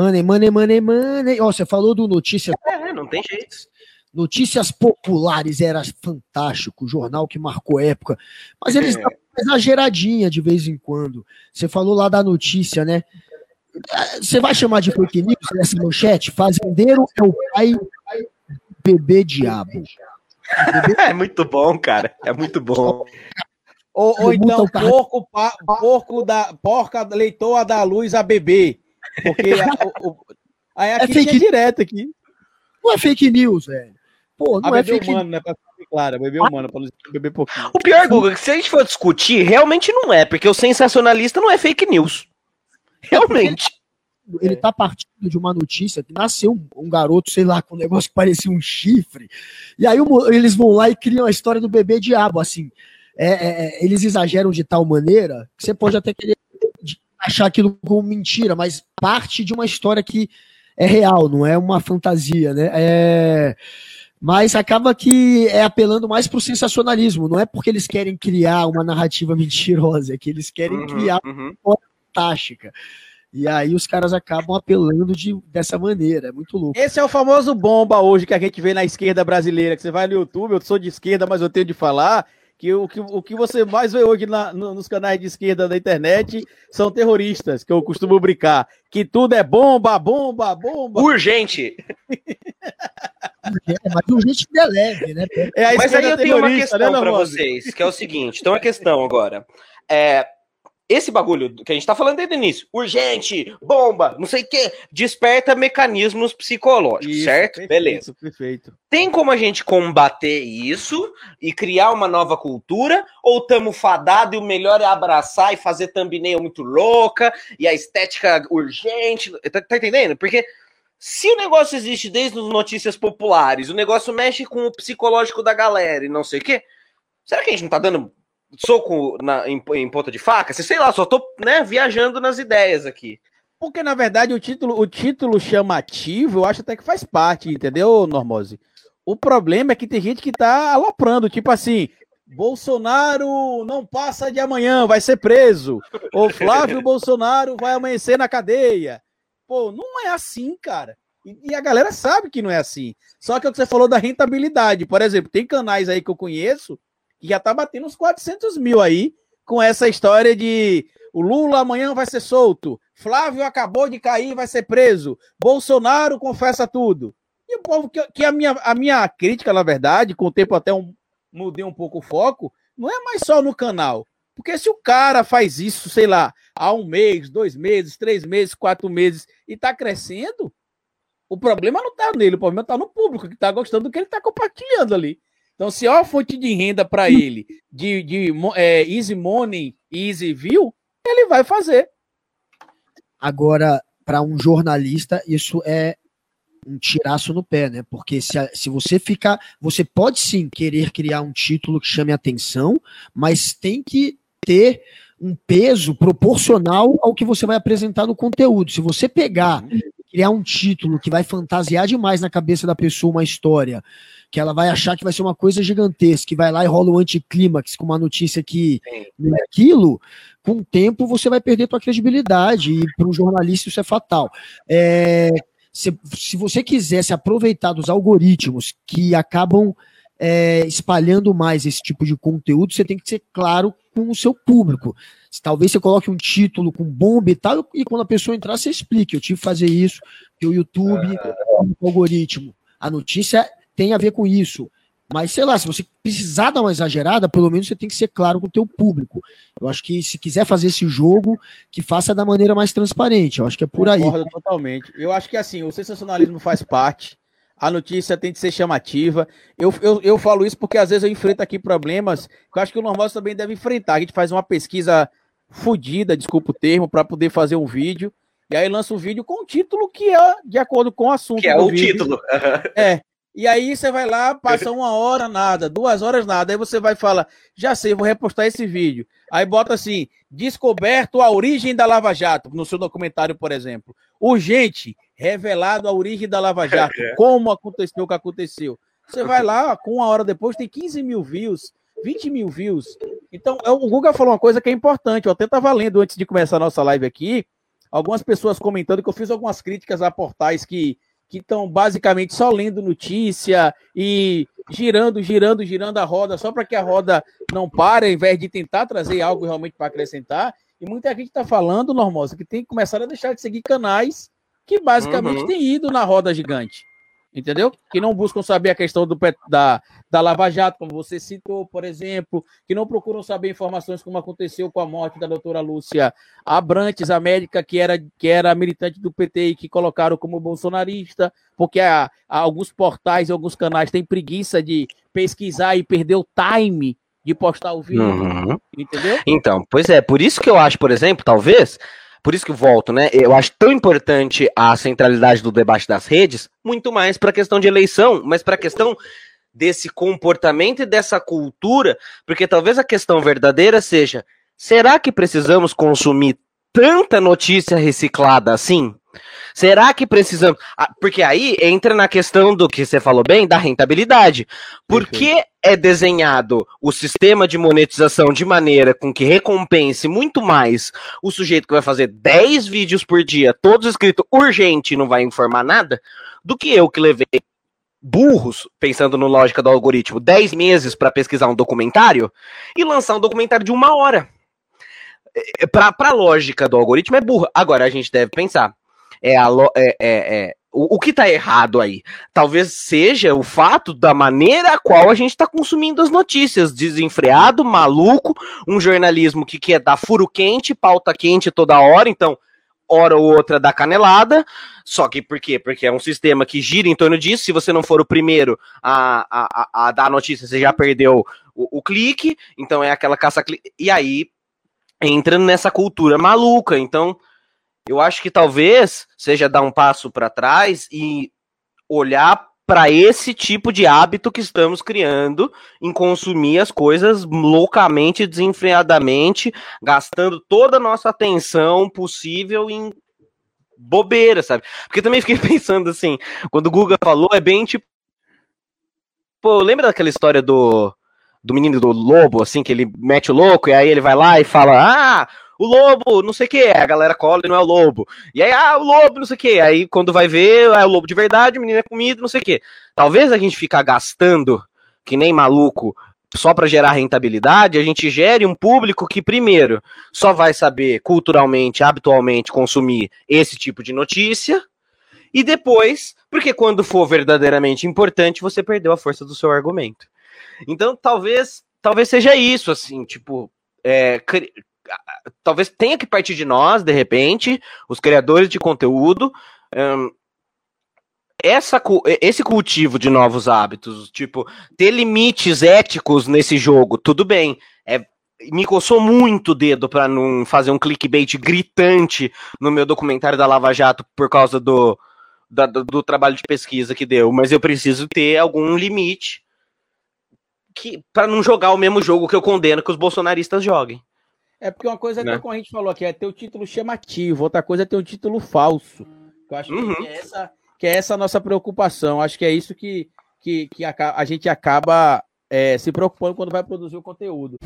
Money, money, money, money. Ó, você falou do Notícias. É, não tem jeito. Notícias Populares era fantástico, jornal que marcou época. Mas eles é. exageradinha de vez em quando. Você falou lá da notícia, né? Você vai chamar de fake news nessa manchete? Fazendeiro é o pai bebê diabo. É muito bom, cara. É muito bom. Ou, ou então, porco, pa, porco da, porca leitoa da luz a bebê. Porque a, o, aí aqui é fake... direto aqui. Não é fake news, velho. Pô, não a é fake humano, né? Pra ser claro, bebê humano, pra não beber pouquinho. O pior, Guga, que se a gente for discutir, realmente não é, porque o sensacionalista não é fake news. Realmente. Ele tá partindo de uma notícia que nasceu um, um garoto, sei lá, com um negócio que parecia um chifre. E aí eles vão lá e criam a história do bebê diabo, assim. É, é, é, eles exageram de tal maneira que você pode até querer achar aquilo como mentira, mas parte de uma história que é real, não é uma fantasia, né? É mas acaba que é apelando mais para o sensacionalismo, não é porque eles querem criar uma narrativa mentirosa, é que eles querem uhum, criar uhum. uma fantástica. E aí os caras acabam apelando de, dessa maneira, é muito louco. Esse é o famoso bomba hoje que a gente vê na esquerda brasileira, que você vai no YouTube, eu sou de esquerda, mas eu tenho de falar, que o que, o que você mais vê hoje na, no, nos canais de esquerda da internet são terroristas, que eu costumo brincar. Que tudo é bomba, bomba, bomba. Urgente! É, mas urgente é leve, né? É mas aí eu tenho uma questão né, para vocês, que é o seguinte: então a questão agora. É, esse bagulho que a gente tá falando desde o início, urgente, bomba, não sei o que, desperta mecanismos psicológicos, isso, certo? Perfeito, Beleza. Perfeito. Tem como a gente combater isso e criar uma nova cultura? Ou tamo fadado e o melhor é abraçar e fazer thumbnail muito louca e a estética urgente? Tá, tá entendendo? Porque se o negócio existe desde as notícias populares, o negócio mexe com o psicológico da galera e não sei o quê, será que a gente não tá dando soco na, em, em ponta de faca? Sei lá, só tô né, viajando nas ideias aqui. Porque, na verdade, o título, o título chamativo, eu acho até que faz parte, entendeu, Normose? O problema é que tem gente que tá aloprando, tipo assim, Bolsonaro não passa de amanhã, vai ser preso. Ou Flávio Bolsonaro vai amanhecer na cadeia. Pô, não é assim, cara. E, e, a galera sabe que não é assim. Só que é o que você falou da rentabilidade. Por exemplo, tem canais aí que eu conheço já tá batendo uns 400 mil aí com essa história de o Lula amanhã vai ser solto, Flávio acabou de cair vai ser preso, Bolsonaro confessa tudo. E o povo, que, que a, minha, a minha crítica, na verdade, com o tempo até um, mudei um pouco o foco, não é mais só no canal. Porque se o cara faz isso, sei lá, há um mês, dois meses, três meses, quatro meses e tá crescendo, o problema não tá nele, o problema tá no público que tá gostando do que ele tá compartilhando ali. Então, se é uma fonte de renda para ele de, de é, Easy Money e Easy View, ele vai fazer. Agora, para um jornalista, isso é um tiraço no pé, né? Porque se, se você ficar. Você pode sim querer criar um título que chame atenção, mas tem que ter um peso proporcional ao que você vai apresentar no conteúdo. Se você pegar criar um título que vai fantasiar demais na cabeça da pessoa uma história que ela vai achar que vai ser uma coisa gigantesca, que vai lá e rola um anticlímax com uma notícia que não é aquilo, com o tempo você vai perder tua credibilidade, e para um jornalista isso é fatal. É, se, se você quiser se aproveitar dos algoritmos que acabam é, espalhando mais esse tipo de conteúdo, você tem que ser claro com o seu público. Talvez você coloque um título com bomba e tal, e quando a pessoa entrar, você explique. Eu tive que fazer isso, que o YouTube, o algoritmo. A notícia tem a ver com isso. Mas, sei lá, se você precisar dar uma exagerada, pelo menos você tem que ser claro com o teu público. Eu acho que se quiser fazer esse jogo, que faça da maneira mais transparente. Eu acho que é por aí. Concordo totalmente. Eu acho que assim, o sensacionalismo faz parte. A notícia tem que ser chamativa. Eu, eu, eu falo isso porque às vezes eu enfrento aqui problemas que eu acho que o normal também deve enfrentar. A gente faz uma pesquisa fodida, desculpa o termo, para poder fazer um vídeo. E aí lança um vídeo com o título que é de acordo com o assunto. Que é o vídeo. título. é. E aí você vai lá, passa uma hora, nada, duas horas, nada. Aí você vai falar, já sei, vou repostar esse vídeo. Aí bota assim, descoberto a origem da Lava Jato, no seu documentário, por exemplo. Urgente, revelado a origem da Lava Jato, como aconteceu o que aconteceu. Você vai lá, com uma hora depois, tem 15 mil views, 20 mil views. Então, é, o Guga falou uma coisa que é importante, eu até estava lendo antes de começar a nossa live aqui, algumas pessoas comentando que eu fiz algumas críticas a portais que que estão basicamente só lendo notícia e girando, girando, girando a roda só para que a roda não pare, ao invés de tentar trazer algo realmente para acrescentar. E muita gente está falando, Normosa, que tem que começar a deixar de seguir canais que basicamente uhum. têm ido na roda gigante entendeu? Que não buscam saber a questão do, da, da Lava Jato, como você citou, por exemplo, que não procuram saber informações como aconteceu com a morte da doutora Lúcia Abrantes, a médica que era, que era militante do PT e que colocaram como bolsonarista, porque há, há alguns portais e alguns canais têm preguiça de pesquisar e perder o time de postar o vídeo, uhum. entendeu? Então, pois é, por isso que eu acho, por exemplo, talvez por isso que volto, né? Eu acho tão importante a centralidade do debate das redes, muito mais para a questão de eleição, mas para a questão desse comportamento e dessa cultura, porque talvez a questão verdadeira seja: será que precisamos consumir tanta notícia reciclada assim? Será que precisamos. Ah, porque aí entra na questão do que você falou bem, da rentabilidade. Por que é desenhado o sistema de monetização de maneira com que recompense muito mais o sujeito que vai fazer 10 vídeos por dia, todos escritos urgente e não vai informar nada, do que eu que levei burros, pensando no lógica do algoritmo, 10 meses para pesquisar um documentário e lançar um documentário de uma hora. É, para a lógica do algoritmo é burra. Agora a gente deve pensar é, a, é, é, é o, o, que está errado aí? Talvez seja o fato da maneira a qual a gente está consumindo as notícias. Desenfreado, maluco, um jornalismo que quer dar furo quente, pauta quente toda hora, então, hora ou outra dá canelada. Só que por quê? Porque é um sistema que gira em torno disso. Se você não for o primeiro a, a, a dar a notícia, você já perdeu o, o clique. Então é aquela caça-clique. E aí entra nessa cultura maluca. Então eu acho que talvez seja dar um passo para trás e olhar para esse tipo de hábito que estamos criando em consumir as coisas loucamente, desenfreadamente, gastando toda a nossa atenção possível em bobeira, sabe? Porque também fiquei pensando assim, quando o Guga falou, é bem tipo. Pô, lembra daquela história do, do menino do lobo, assim, que ele mete o louco e aí ele vai lá e fala: Ah, o lobo, não sei o que, a galera cola e não é o lobo. E aí, ah, o lobo, não sei o que. Aí quando vai ver, é o lobo de verdade, o menino é comido, não sei o que. Talvez a gente ficar gastando, que nem maluco, só para gerar rentabilidade, a gente gere um público que, primeiro, só vai saber culturalmente, habitualmente, consumir esse tipo de notícia. E depois, porque quando for verdadeiramente importante, você perdeu a força do seu argumento. Então, talvez, talvez seja isso, assim, tipo, é, talvez tenha que partir de nós, de repente, os criadores de conteúdo. Um, essa, esse cultivo de novos hábitos, tipo, ter limites éticos nesse jogo, tudo bem. É, me coçou muito o dedo para não fazer um clickbait gritante no meu documentário da Lava Jato por causa do, da, do, do, trabalho de pesquisa que deu, mas eu preciso ter algum limite que para não jogar o mesmo jogo que eu condeno que os bolsonaristas joguem. É porque uma coisa né? que a gente falou aqui é ter o título chamativo, outra coisa é ter um título falso. Eu acho uhum. que, é essa, que é essa a nossa preocupação. Acho que é isso que, que, que a, a gente acaba é, se preocupando quando vai produzir o conteúdo.